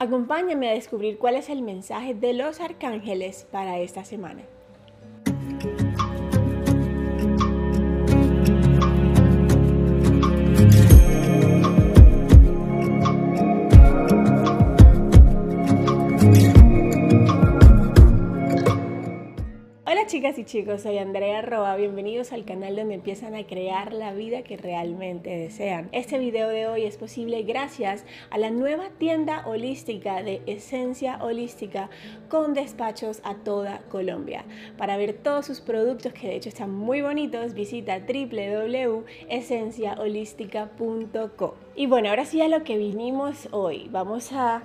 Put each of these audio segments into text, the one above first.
Acompáñame a descubrir cuál es el mensaje de los arcángeles para esta semana. Chicas y chicos, soy Andrea Roa, bienvenidos al canal donde empiezan a crear la vida que realmente desean. Este video de hoy es posible gracias a la nueva tienda holística de Esencia Holística con despachos a toda Colombia. Para ver todos sus productos que de hecho están muy bonitos, visita www.esenciaholística.co. Y bueno, ahora sí a lo que vinimos hoy. Vamos a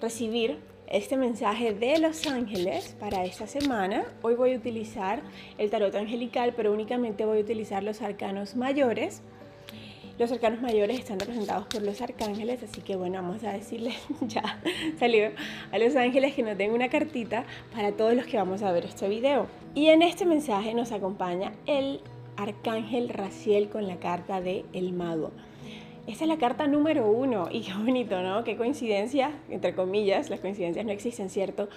recibir este mensaje de los ángeles para esta semana. Hoy voy a utilizar el tarot angelical, pero únicamente voy a utilizar los arcanos mayores. Los arcanos mayores están representados por los arcángeles, así que bueno, vamos a decirle ya salió a los ángeles que nos den una cartita para todos los que vamos a ver este video. Y en este mensaje nos acompaña el arcángel Raciel con la carta de El Mago. Esta es la carta número uno y qué bonito, ¿no? Qué coincidencia, entre comillas, las coincidencias no existen, ¿cierto?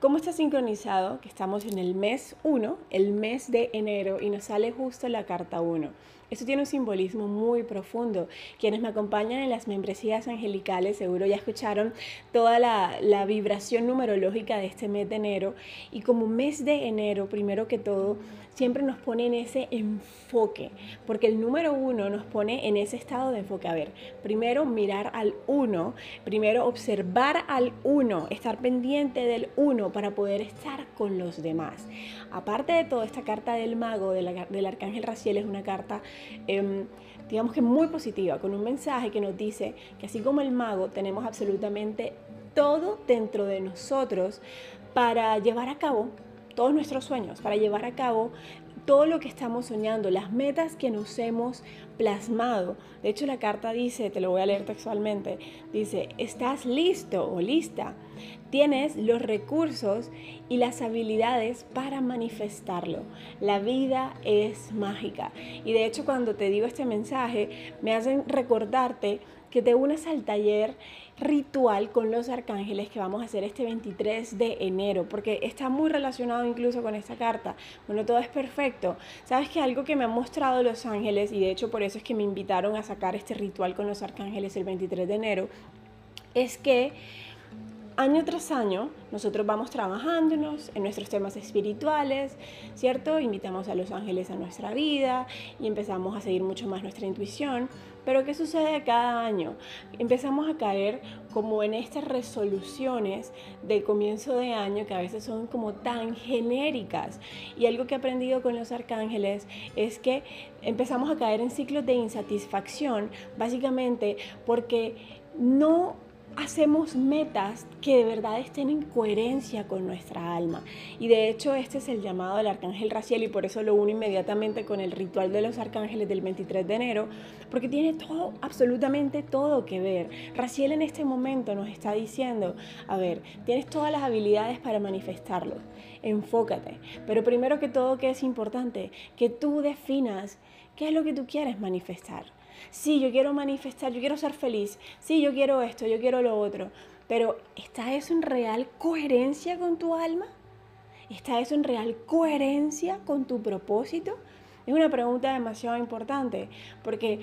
¿Cómo está sincronizado que estamos en el mes 1, el mes de enero, y nos sale justo la carta 1? Eso tiene un simbolismo muy profundo. Quienes me acompañan en las membresías angelicales seguro ya escucharon toda la, la, vibración numerológica de este mes de enero. Y como mes de enero, primero que todo, siempre nos pone en ese enfoque, porque el número uno nos pone en ese estado de enfoque. A ver, primero mirar al uno, primero observar al uno, estar pendiente del uno para poder estar con los demás. Aparte de todo, esta carta del mago, del arcángel Raciel, es una carta... Em, digamos que muy positiva, con un mensaje que nos dice que así como el mago tenemos absolutamente todo dentro de nosotros para llevar a cabo todos nuestros sueños, para llevar a cabo todo lo que estamos soñando, las metas que nos hemos plasmado. De hecho, la carta dice, te lo voy a leer textualmente, dice, estás listo o lista, tienes los recursos y las habilidades para manifestarlo. La vida es mágica. Y de hecho, cuando te digo este mensaje, me hacen recordarte que te unas al taller ritual con los arcángeles que vamos a hacer este 23 de enero, porque está muy relacionado incluso con esta carta. Bueno, todo es perfecto. Sabes que algo que me han mostrado los ángeles, y de hecho por eso es que me invitaron a sacar este ritual con los arcángeles el 23 de enero, es que año tras año nosotros vamos trabajándonos en nuestros temas espirituales, ¿cierto? Invitamos a los ángeles a nuestra vida y empezamos a seguir mucho más nuestra intuición. Pero ¿qué sucede cada año? Empezamos a caer como en estas resoluciones de comienzo de año que a veces son como tan genéricas. Y algo que he aprendido con los arcángeles es que empezamos a caer en ciclos de insatisfacción, básicamente porque no hacemos metas que de verdad estén en coherencia con nuestra alma. Y de hecho este es el llamado del arcángel Raciel y por eso lo uno inmediatamente con el ritual de los arcángeles del 23 de enero, porque tiene todo, absolutamente todo que ver. Raciel en este momento nos está diciendo, a ver, tienes todas las habilidades para manifestarlo, enfócate. Pero primero que todo, ¿qué es importante? Que tú definas qué es lo que tú quieres manifestar. Sí, yo quiero manifestar, yo quiero ser feliz. Sí, yo quiero esto, yo quiero lo otro. Pero ¿está eso en real coherencia con tu alma? ¿Está eso en real coherencia con tu propósito? Es una pregunta demasiado importante porque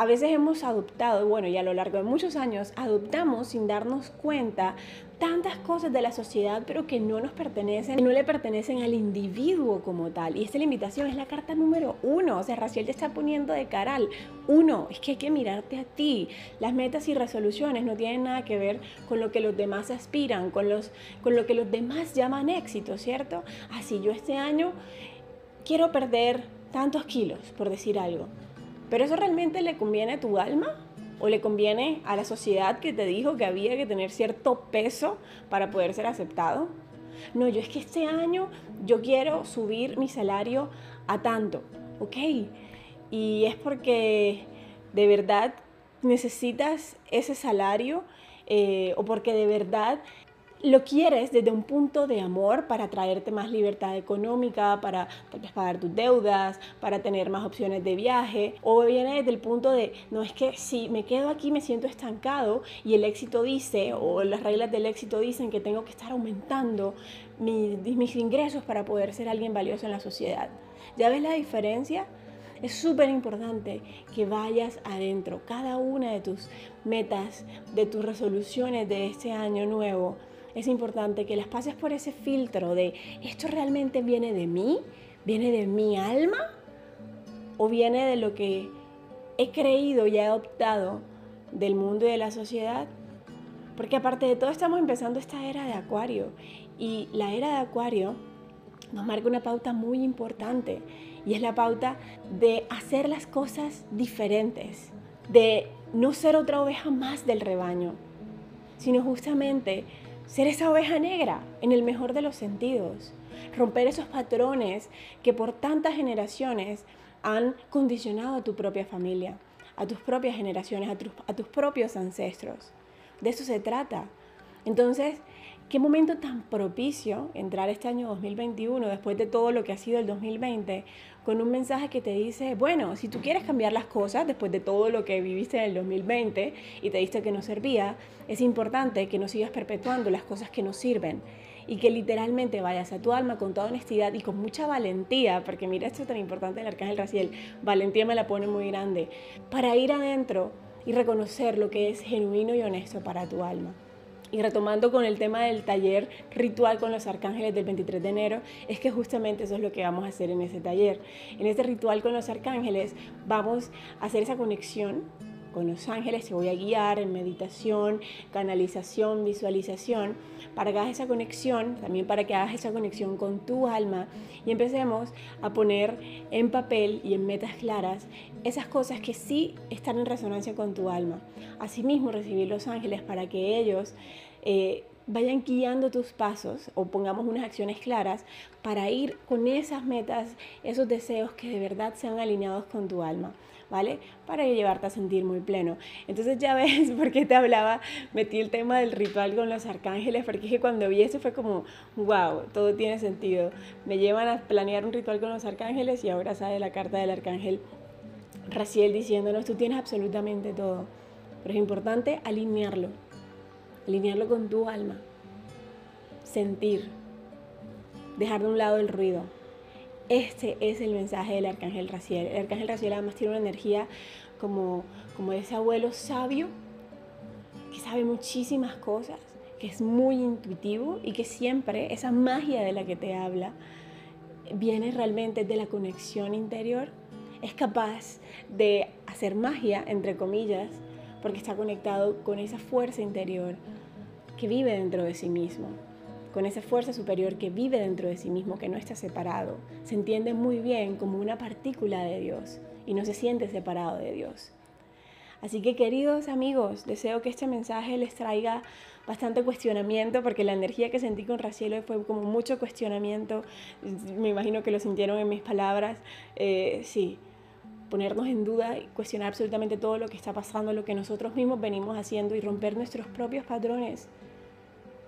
a veces hemos adoptado, bueno, y a lo largo de muchos años, adoptamos sin darnos cuenta tantas cosas de la sociedad, pero que no nos pertenecen, no le pertenecen al individuo como tal. Y esta limitación es la carta número uno. O sea, Raciel te está poniendo de cara al uno. Es que hay que mirarte a ti. Las metas y resoluciones no tienen nada que ver con lo que los demás aspiran, con lo que los demás llaman éxito, ¿cierto? Así yo este año quiero perder tantos kilos, por decir algo. Pero eso realmente le conviene a tu alma o le conviene a la sociedad que te dijo que había que tener cierto peso para poder ser aceptado. No, yo es que este año yo quiero subir mi salario a tanto, ¿ok? Y es porque de verdad necesitas ese salario eh, o porque de verdad lo quieres desde un punto de amor para traerte más libertad económica, para tal vez pagar tus deudas, para tener más opciones de viaje, o viene desde el punto de, no es que si me quedo aquí me siento estancado y el éxito dice, o las reglas del éxito dicen que tengo que estar aumentando mis, mis ingresos para poder ser alguien valioso en la sociedad. ¿Ya ves la diferencia? Es súper importante que vayas adentro, cada una de tus metas, de tus resoluciones de este año nuevo es importante que las pases por ese filtro de esto realmente viene de mí, viene de mi alma o viene de lo que he creído y he adoptado del mundo y de la sociedad. Porque aparte de todo estamos empezando esta era de Acuario. Y la era de Acuario nos marca una pauta muy importante y es la pauta de hacer las cosas diferentes, de no ser otra oveja más del rebaño, sino justamente ser esa oveja negra en el mejor de los sentidos, romper esos patrones que por tantas generaciones han condicionado a tu propia familia, a tus propias generaciones, a, tus propios ancestros. De eso se trata. Entonces, qué momento tan propicio entrar este año 2021 después de todo lo que ha sido el 2020 con un mensaje que te dice, bueno, si tú quieres cambiar las cosas después de todo lo que viviste en el 2020 y te diste que no servía, es importante que no sigas perpetuando las cosas que no sirven y que literalmente vayas a tu alma con toda honestidad y con mucha valentía, porque mira esto es tan importante el arcángel Raciel, valentía me la pone muy grande, para ir adentro y reconocer lo que es genuino y honesto para tu alma. Y retomando con el tema del taller ritual con los arcángeles del 23 de enero, es que justamente eso es lo que vamos a hacer en ese taller. En este ritual con los arcángeles vamos a hacer esa conexión con los ángeles, te voy a guiar en meditación, canalización, visualización, para que hagas esa conexión, también para que hagas esa conexión con tu alma y empecemos a poner en papel y en metas claras esas cosas que sí están en resonancia con tu alma. Asimismo, recibir los ángeles para que ellos eh, vayan guiando tus pasos o pongamos unas acciones claras para ir con esas metas, esos deseos que de verdad sean alineados con tu alma. ¿Vale? Para llevarte a sentir muy pleno. Entonces ya ves por qué te hablaba, metí el tema del ritual con los arcángeles, porque es que cuando vi eso fue como, wow, todo tiene sentido. Me llevan a planear un ritual con los arcángeles y ahora sale la carta del arcángel Raciel diciéndonos, tú tienes absolutamente todo, pero es importante alinearlo, alinearlo con tu alma, sentir, dejar de un lado el ruido. Este es el mensaje del arcángel Raciel. El arcángel Raciel además tiene una energía como, como ese abuelo sabio que sabe muchísimas cosas, que es muy intuitivo y que siempre esa magia de la que te habla viene realmente de la conexión interior es capaz de hacer magia, entre comillas, porque está conectado con esa fuerza interior que vive dentro de sí mismo, con esa fuerza superior que vive dentro de sí mismo, que no está separado. Se entiende muy bien como una partícula de Dios y no se siente separado de Dios. Así que queridos amigos, deseo que este mensaje les traiga bastante cuestionamiento, porque la energía que sentí con Racielo fue como mucho cuestionamiento. Me imagino que lo sintieron en mis palabras. Eh, sí, ponernos en duda y cuestionar absolutamente todo lo que está pasando, lo que nosotros mismos venimos haciendo y romper nuestros propios patrones.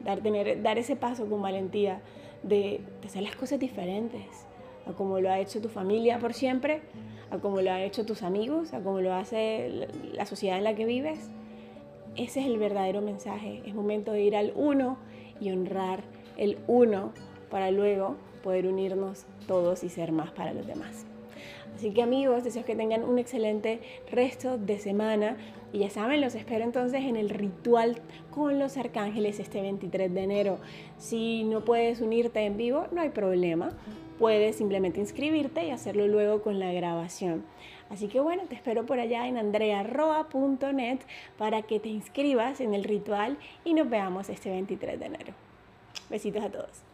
Dar, tener, dar ese paso con valentía de, hacer las cosas diferentes, a como lo ha hecho tu familia por siempre, a como lo han hecho tus amigos, a como lo hace la sociedad en la que vives. Ese es el verdadero mensaje. Es momento de ir al uno y honrar el uno para luego poder unirnos todos y ser más para los demás. Así que amigos, deseo que tengan un excelente resto de semana. Y ya saben, los espero entonces en el ritual con los arcángeles este 23 de enero. Si no puedes unirte en vivo, no hay problema. Puedes simplemente inscribirte y hacerlo luego con la grabación. Así que bueno, te espero por allá en andrearroa.net para que te inscribas en el ritual y nos veamos este 23 de enero. Besitos a todos.